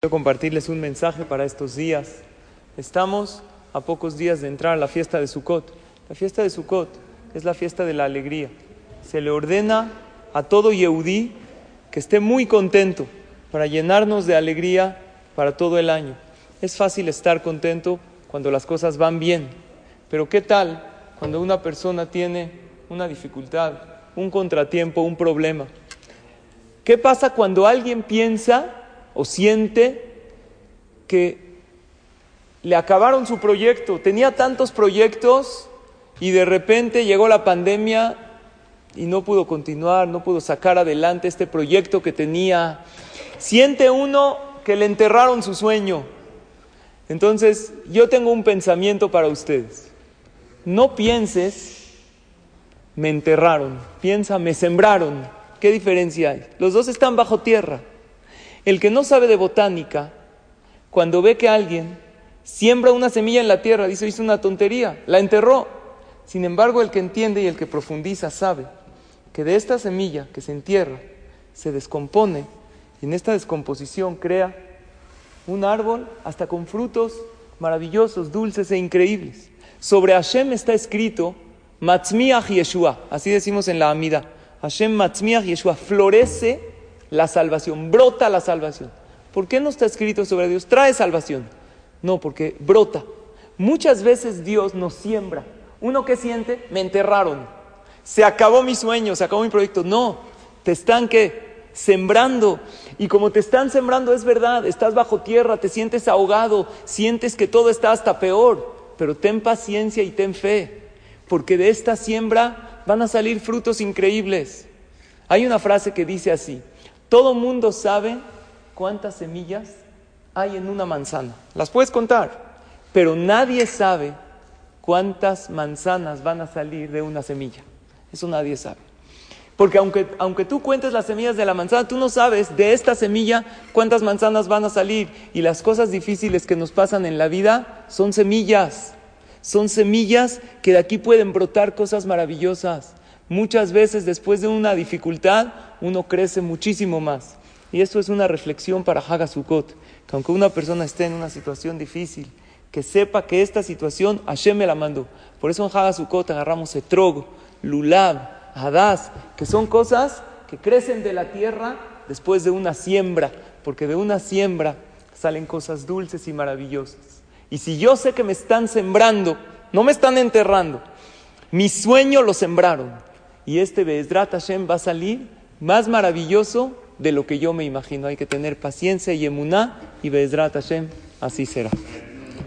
Quiero compartirles un mensaje para estos días. Estamos a pocos días de entrar a la fiesta de Sukkot. La fiesta de Sukkot es la fiesta de la alegría. Se le ordena a todo Yehudí que esté muy contento para llenarnos de alegría para todo el año. Es fácil estar contento cuando las cosas van bien, pero ¿qué tal cuando una persona tiene una dificultad, un contratiempo, un problema? ¿Qué pasa cuando alguien piensa o siente que le acabaron su proyecto. Tenía tantos proyectos y de repente llegó la pandemia y no pudo continuar, no pudo sacar adelante este proyecto que tenía. Siente uno que le enterraron su sueño. Entonces, yo tengo un pensamiento para ustedes. No pienses, me enterraron. Piensa, me sembraron. ¿Qué diferencia hay? Los dos están bajo tierra. El que no sabe de botánica, cuando ve que alguien siembra una semilla en la tierra, dice, hizo una tontería, la enterró. Sin embargo, el que entiende y el que profundiza sabe que de esta semilla que se entierra, se descompone y en esta descomposición crea un árbol hasta con frutos maravillosos, dulces e increíbles. Sobre Hashem está escrito Matzmiach Yeshua, así decimos en la Amida. Hashem Matzmiach Yeshua florece la salvación, brota la salvación. ¿Por qué no está escrito sobre Dios? Trae salvación. No, porque brota. Muchas veces Dios nos siembra. Uno que siente, me enterraron. Se acabó mi sueño, se acabó mi proyecto. No, te están que sembrando. Y como te están sembrando es verdad, estás bajo tierra, te sientes ahogado, sientes que todo está hasta peor. Pero ten paciencia y ten fe, porque de esta siembra van a salir frutos increíbles. Hay una frase que dice así, todo mundo sabe cuántas semillas hay en una manzana. Las puedes contar, pero nadie sabe cuántas manzanas van a salir de una semilla. Eso nadie sabe. Porque aunque, aunque tú cuentes las semillas de la manzana, tú no sabes de esta semilla cuántas manzanas van a salir. Y las cosas difíciles que nos pasan en la vida son semillas. Son semillas que de aquí pueden brotar cosas maravillosas. Muchas veces después de una dificultad uno crece muchísimo más. Y esto es una reflexión para Hagasukot, que aunque una persona esté en una situación difícil, que sepa que esta situación Hashem me la mandó. Por eso en Hagasukot agarramos etrog, lulab, hadas, que son cosas que crecen de la tierra después de una siembra, porque de una siembra salen cosas dulces y maravillosas. Y si yo sé que me están sembrando, no me están enterrando, mi sueño lo sembraron y este Be'ezrat Hashem va a salir más maravilloso de lo que yo me imagino. Hay que tener paciencia y emuná y Be'ezrat Hashem así será.